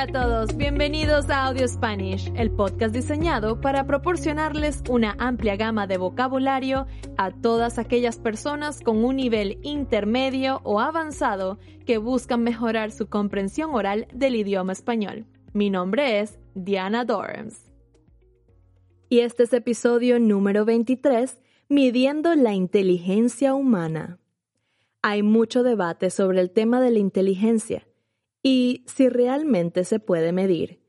Hola a todos, bienvenidos a Audio Spanish, el podcast diseñado para proporcionarles una amplia gama de vocabulario a todas aquellas personas con un nivel intermedio o avanzado que buscan mejorar su comprensión oral del idioma español. Mi nombre es Diana Dorms. Y este es episodio número 23, Midiendo la inteligencia humana. Hay mucho debate sobre el tema de la inteligencia y si realmente se puede medir.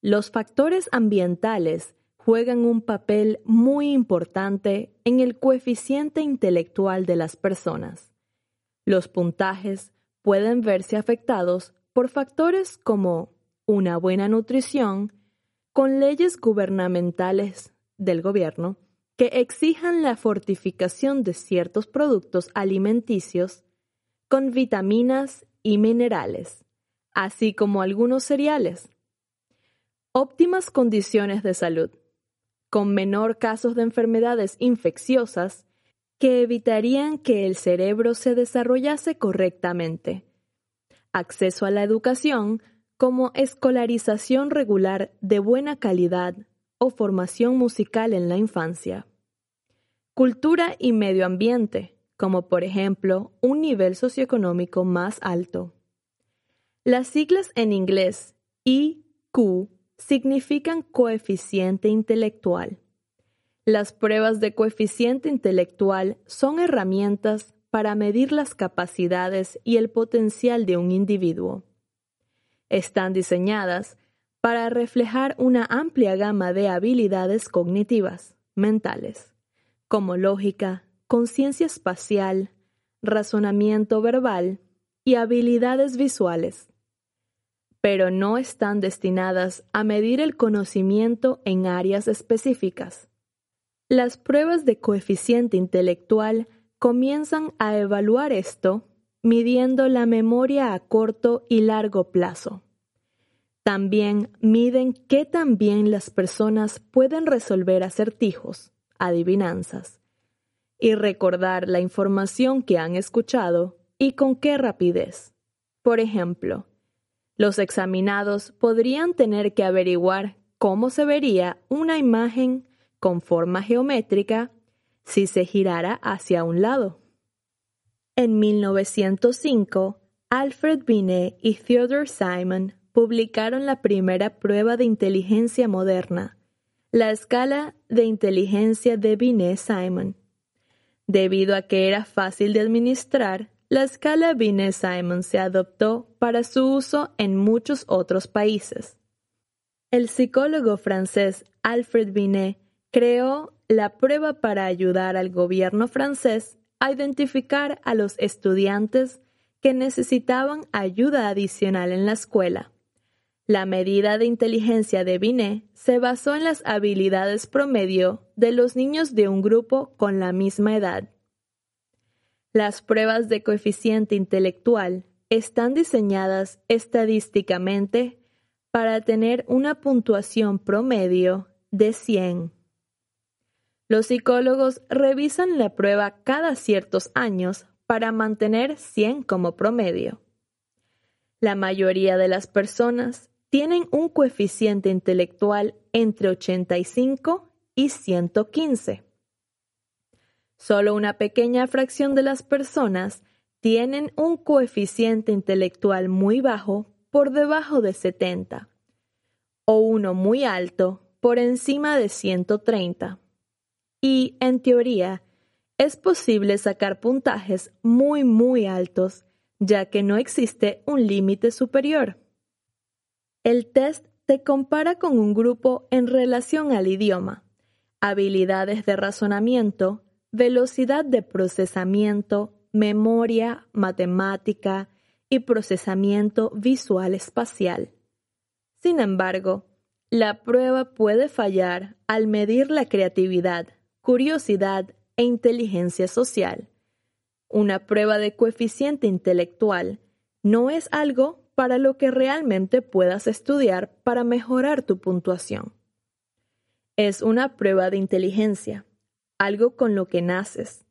Los factores ambientales juegan un papel muy importante en el coeficiente intelectual de las personas. Los puntajes pueden verse afectados por factores como una buena nutrición, con leyes gubernamentales del gobierno que exijan la fortificación de ciertos productos alimenticios con vitaminas y minerales así como algunos cereales. Óptimas condiciones de salud, con menor casos de enfermedades infecciosas que evitarían que el cerebro se desarrollase correctamente. Acceso a la educación como escolarización regular de buena calidad o formación musical en la infancia. Cultura y medio ambiente, como por ejemplo un nivel socioeconómico más alto. Las siglas en inglés IQ significan coeficiente intelectual. Las pruebas de coeficiente intelectual son herramientas para medir las capacidades y el potencial de un individuo. Están diseñadas para reflejar una amplia gama de habilidades cognitivas, mentales, como lógica, conciencia espacial, razonamiento verbal y habilidades visuales pero no están destinadas a medir el conocimiento en áreas específicas. Las pruebas de coeficiente intelectual comienzan a evaluar esto midiendo la memoria a corto y largo plazo. También miden qué tan bien las personas pueden resolver acertijos, adivinanzas, y recordar la información que han escuchado y con qué rapidez. Por ejemplo, los examinados podrían tener que averiguar cómo se vería una imagen con forma geométrica si se girara hacia un lado. En 1905, Alfred Binet y Theodore Simon publicaron la primera prueba de inteligencia moderna, la escala de inteligencia de Binet-Simon. Debido a que era fácil de administrar, la escala Binet-Simon se adoptó para su uso en muchos otros países. El psicólogo francés Alfred Binet creó la prueba para ayudar al gobierno francés a identificar a los estudiantes que necesitaban ayuda adicional en la escuela. La medida de inteligencia de Binet se basó en las habilidades promedio de los niños de un grupo con la misma edad. Las pruebas de coeficiente intelectual están diseñadas estadísticamente para tener una puntuación promedio de 100. Los psicólogos revisan la prueba cada ciertos años para mantener 100 como promedio. La mayoría de las personas tienen un coeficiente intelectual entre 85 y 115. Solo una pequeña fracción de las personas tienen un coeficiente intelectual muy bajo por debajo de 70 o uno muy alto por encima de 130. Y, en teoría, es posible sacar puntajes muy, muy altos, ya que no existe un límite superior. El test te compara con un grupo en relación al idioma, habilidades de razonamiento, velocidad de procesamiento, memoria, matemática y procesamiento visual espacial. Sin embargo, la prueba puede fallar al medir la creatividad, curiosidad e inteligencia social. Una prueba de coeficiente intelectual no es algo para lo que realmente puedas estudiar para mejorar tu puntuación. Es una prueba de inteligencia, algo con lo que naces.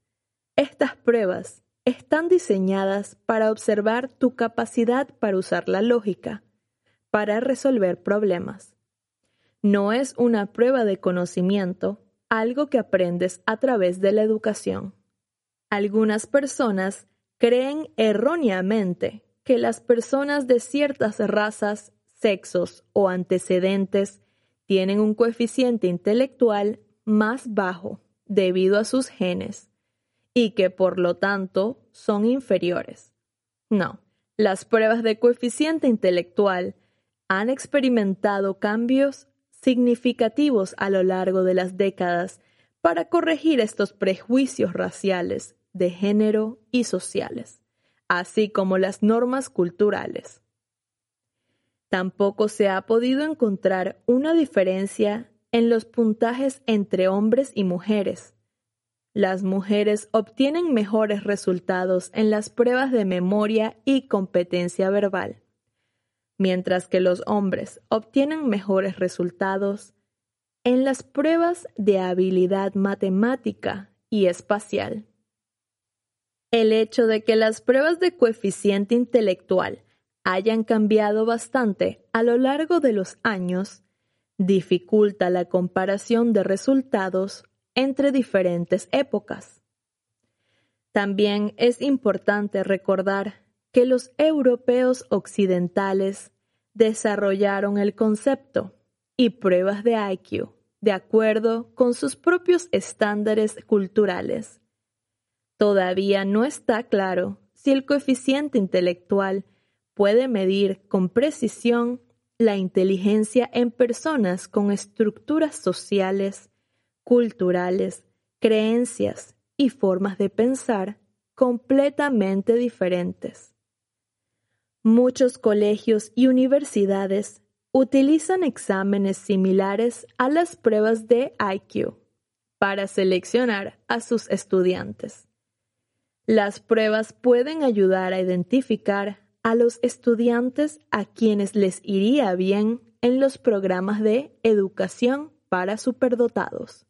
Estas pruebas están diseñadas para observar tu capacidad para usar la lógica, para resolver problemas. No es una prueba de conocimiento, algo que aprendes a través de la educación. Algunas personas creen erróneamente que las personas de ciertas razas, sexos o antecedentes tienen un coeficiente intelectual más bajo debido a sus genes y que por lo tanto son inferiores. No, las pruebas de coeficiente intelectual han experimentado cambios significativos a lo largo de las décadas para corregir estos prejuicios raciales, de género y sociales, así como las normas culturales. Tampoco se ha podido encontrar una diferencia en los puntajes entre hombres y mujeres. Las mujeres obtienen mejores resultados en las pruebas de memoria y competencia verbal, mientras que los hombres obtienen mejores resultados en las pruebas de habilidad matemática y espacial. El hecho de que las pruebas de coeficiente intelectual hayan cambiado bastante a lo largo de los años dificulta la comparación de resultados entre diferentes épocas. También es importante recordar que los europeos occidentales desarrollaron el concepto y pruebas de IQ de acuerdo con sus propios estándares culturales. Todavía no está claro si el coeficiente intelectual puede medir con precisión la inteligencia en personas con estructuras sociales, culturales, creencias y formas de pensar completamente diferentes. Muchos colegios y universidades utilizan exámenes similares a las pruebas de IQ para seleccionar a sus estudiantes. Las pruebas pueden ayudar a identificar a los estudiantes a quienes les iría bien en los programas de educación para superdotados,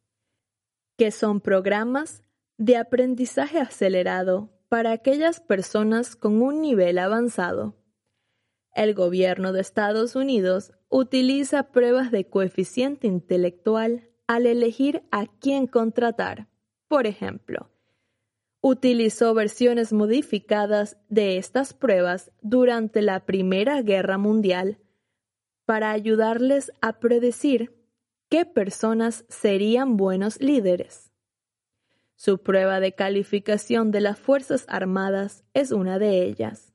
que son programas de aprendizaje acelerado para aquellas personas con un nivel avanzado. El gobierno de Estados Unidos utiliza pruebas de coeficiente intelectual al elegir a quién contratar. Por ejemplo, utilizó versiones modificadas de estas pruebas durante la Primera Guerra Mundial para ayudarles a predecir qué personas serían buenos líderes. Su prueba de calificación de las Fuerzas Armadas es una de ellas.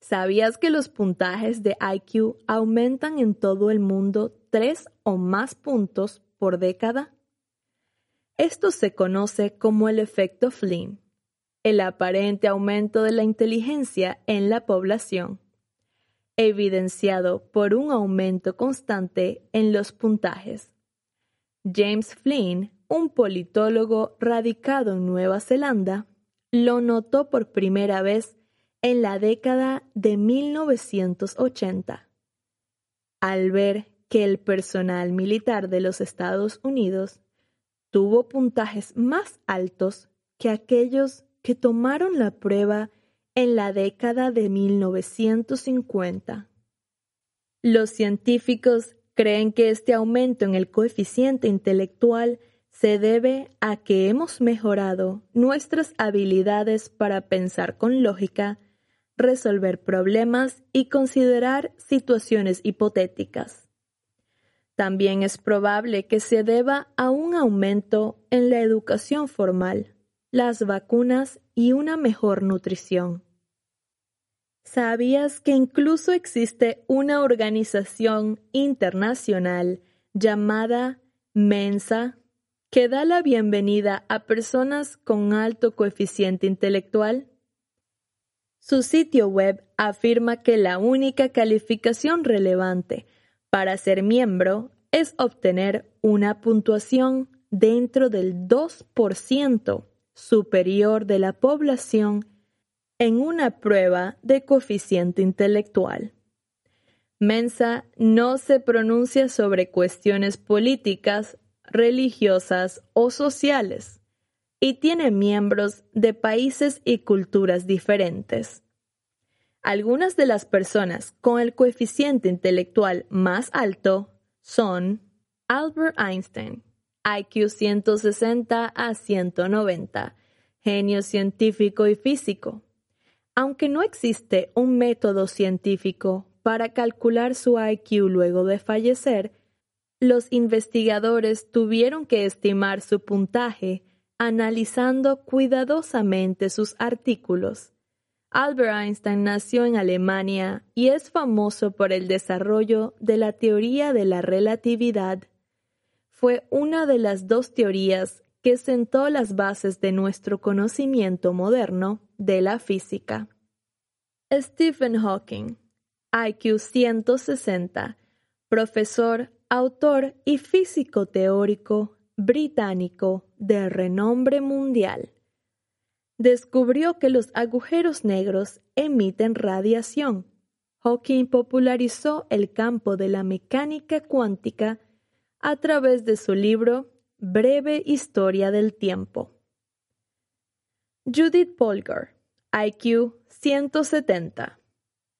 ¿Sabías que los puntajes de IQ aumentan en todo el mundo tres o más puntos por década? Esto se conoce como el efecto Flynn, el aparente aumento de la inteligencia en la población, evidenciado por un aumento constante en los puntajes. James Flynn, un politólogo radicado en Nueva Zelanda, lo notó por primera vez en la década de 1980, al ver que el personal militar de los Estados Unidos tuvo puntajes más altos que aquellos que tomaron la prueba en la década de 1950. Los científicos creen que este aumento en el coeficiente intelectual se debe a que hemos mejorado nuestras habilidades para pensar con lógica, resolver problemas y considerar situaciones hipotéticas. También es probable que se deba a un aumento en la educación formal, las vacunas y una mejor nutrición. ¿Sabías que incluso existe una organización internacional llamada Mensa que da la bienvenida a personas con alto coeficiente intelectual? Su sitio web afirma que la única calificación relevante para ser miembro es obtener una puntuación dentro del 2% superior de la población en una prueba de coeficiente intelectual. Mensa no se pronuncia sobre cuestiones políticas, religiosas o sociales y tiene miembros de países y culturas diferentes. Algunas de las personas con el coeficiente intelectual más alto son Albert Einstein, IQ 160 a 190, genio científico y físico. Aunque no existe un método científico para calcular su IQ luego de fallecer, los investigadores tuvieron que estimar su puntaje analizando cuidadosamente sus artículos. Albert Einstein nació en Alemania y es famoso por el desarrollo de la teoría de la relatividad. Fue una de las dos teorías que sentó las bases de nuestro conocimiento moderno de la física. Stephen Hawking IQ 160, profesor, autor y físico teórico británico de renombre mundial. Descubrió que los agujeros negros emiten radiación. Hawking popularizó el campo de la mecánica cuántica a través de su libro Breve Historia del Tiempo. Judith Polgar, IQ 170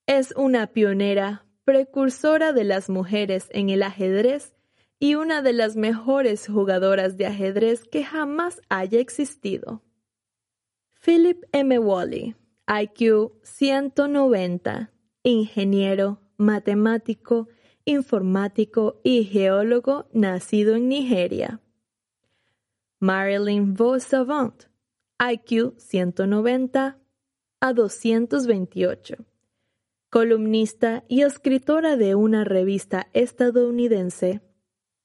es una pionera, precursora de las mujeres en el ajedrez y una de las mejores jugadoras de ajedrez que jamás haya existido. Philip M. Wally, IQ 190, ingeniero, matemático, informático y geólogo nacido en Nigeria. Marilyn Vaux Savant, IQ 190 a 228 columnista y escritora de una revista estadounidense.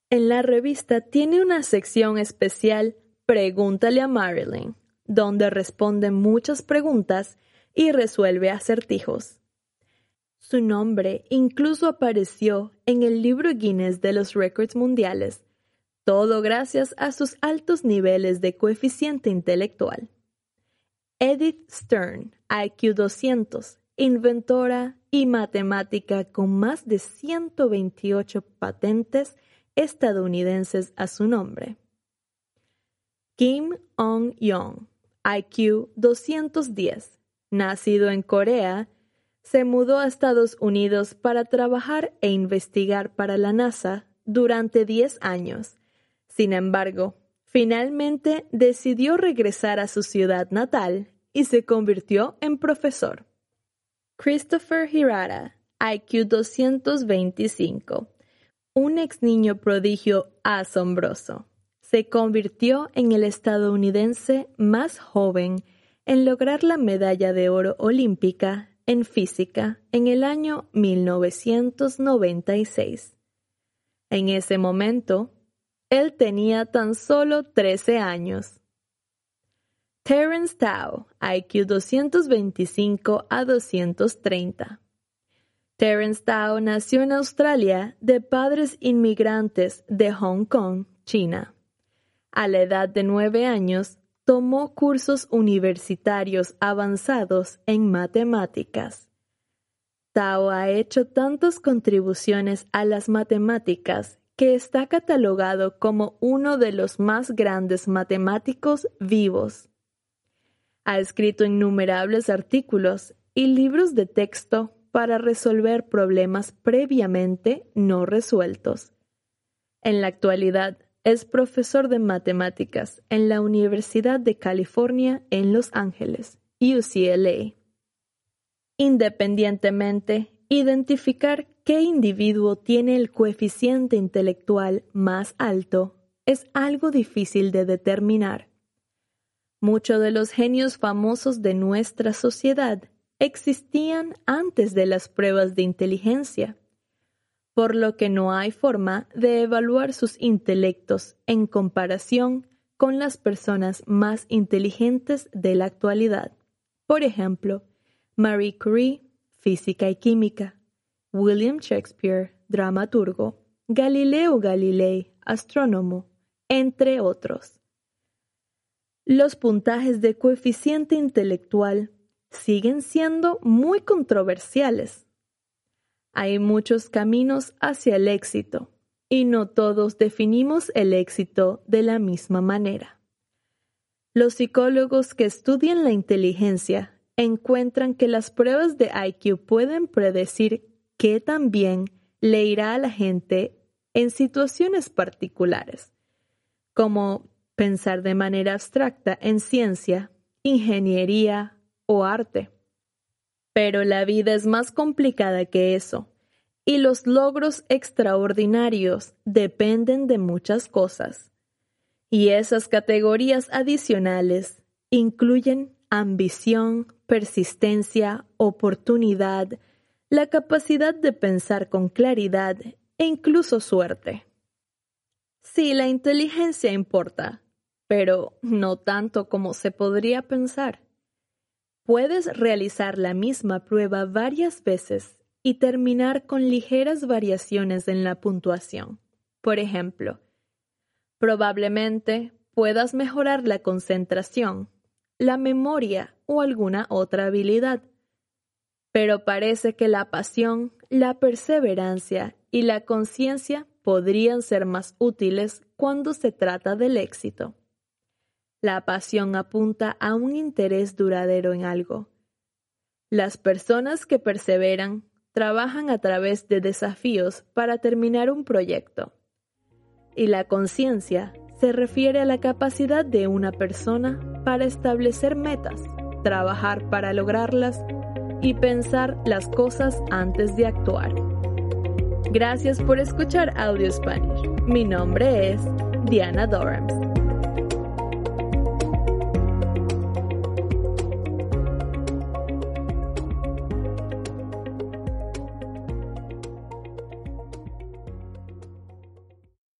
En la revista tiene una sección especial Pregúntale a Marilyn, donde responde muchas preguntas y resuelve acertijos. Su nombre incluso apareció en el libro Guinness de los récords mundiales, todo gracias a sus altos niveles de coeficiente intelectual. Edith Stern, IQ 200, inventora y matemática con más de 128 patentes estadounidenses a su nombre. Kim Ong-yong, IQ 210, nacido en Corea, se mudó a Estados Unidos para trabajar e investigar para la NASA durante 10 años. Sin embargo, finalmente decidió regresar a su ciudad natal y se convirtió en profesor. Christopher Hirata, IQ 225, un ex niño prodigio asombroso, se convirtió en el estadounidense más joven en lograr la medalla de oro olímpica en física en el año 1996. En ese momento, él tenía tan solo 13 años. Terence Tao, IQ 225 a 230. Terence Tao nació en Australia de padres inmigrantes de Hong Kong, China. A la edad de nueve años, tomó cursos universitarios avanzados en matemáticas. Tao ha hecho tantas contribuciones a las matemáticas que está catalogado como uno de los más grandes matemáticos vivos. Ha escrito innumerables artículos y libros de texto para resolver problemas previamente no resueltos. En la actualidad, es profesor de matemáticas en la Universidad de California en Los Ángeles, UCLA. Independientemente, identificar qué individuo tiene el coeficiente intelectual más alto es algo difícil de determinar. Muchos de los genios famosos de nuestra sociedad existían antes de las pruebas de inteligencia, por lo que no hay forma de evaluar sus intelectos en comparación con las personas más inteligentes de la actualidad. Por ejemplo, Marie Curie, física y química, William Shakespeare, dramaturgo, Galileo Galilei, astrónomo, entre otros. Los puntajes de coeficiente intelectual siguen siendo muy controversiales. Hay muchos caminos hacia el éxito y no todos definimos el éxito de la misma manera. Los psicólogos que estudian la inteligencia encuentran que las pruebas de IQ pueden predecir qué tan bien le irá a la gente en situaciones particulares, como pensar de manera abstracta en ciencia, ingeniería o arte. Pero la vida es más complicada que eso, y los logros extraordinarios dependen de muchas cosas. Y esas categorías adicionales incluyen ambición, persistencia, oportunidad, la capacidad de pensar con claridad e incluso suerte. Sí, la inteligencia importa, pero no tanto como se podría pensar. Puedes realizar la misma prueba varias veces y terminar con ligeras variaciones en la puntuación. Por ejemplo, probablemente puedas mejorar la concentración, la memoria o alguna otra habilidad. Pero parece que la pasión, la perseverancia y la conciencia podrían ser más útiles cuando se trata del éxito. La pasión apunta a un interés duradero en algo. Las personas que perseveran trabajan a través de desafíos para terminar un proyecto. Y la conciencia se refiere a la capacidad de una persona para establecer metas, trabajar para lograrlas y pensar las cosas antes de actuar. Gracias por escuchar Audio Spanish. Mi nombre es Diana Dorams.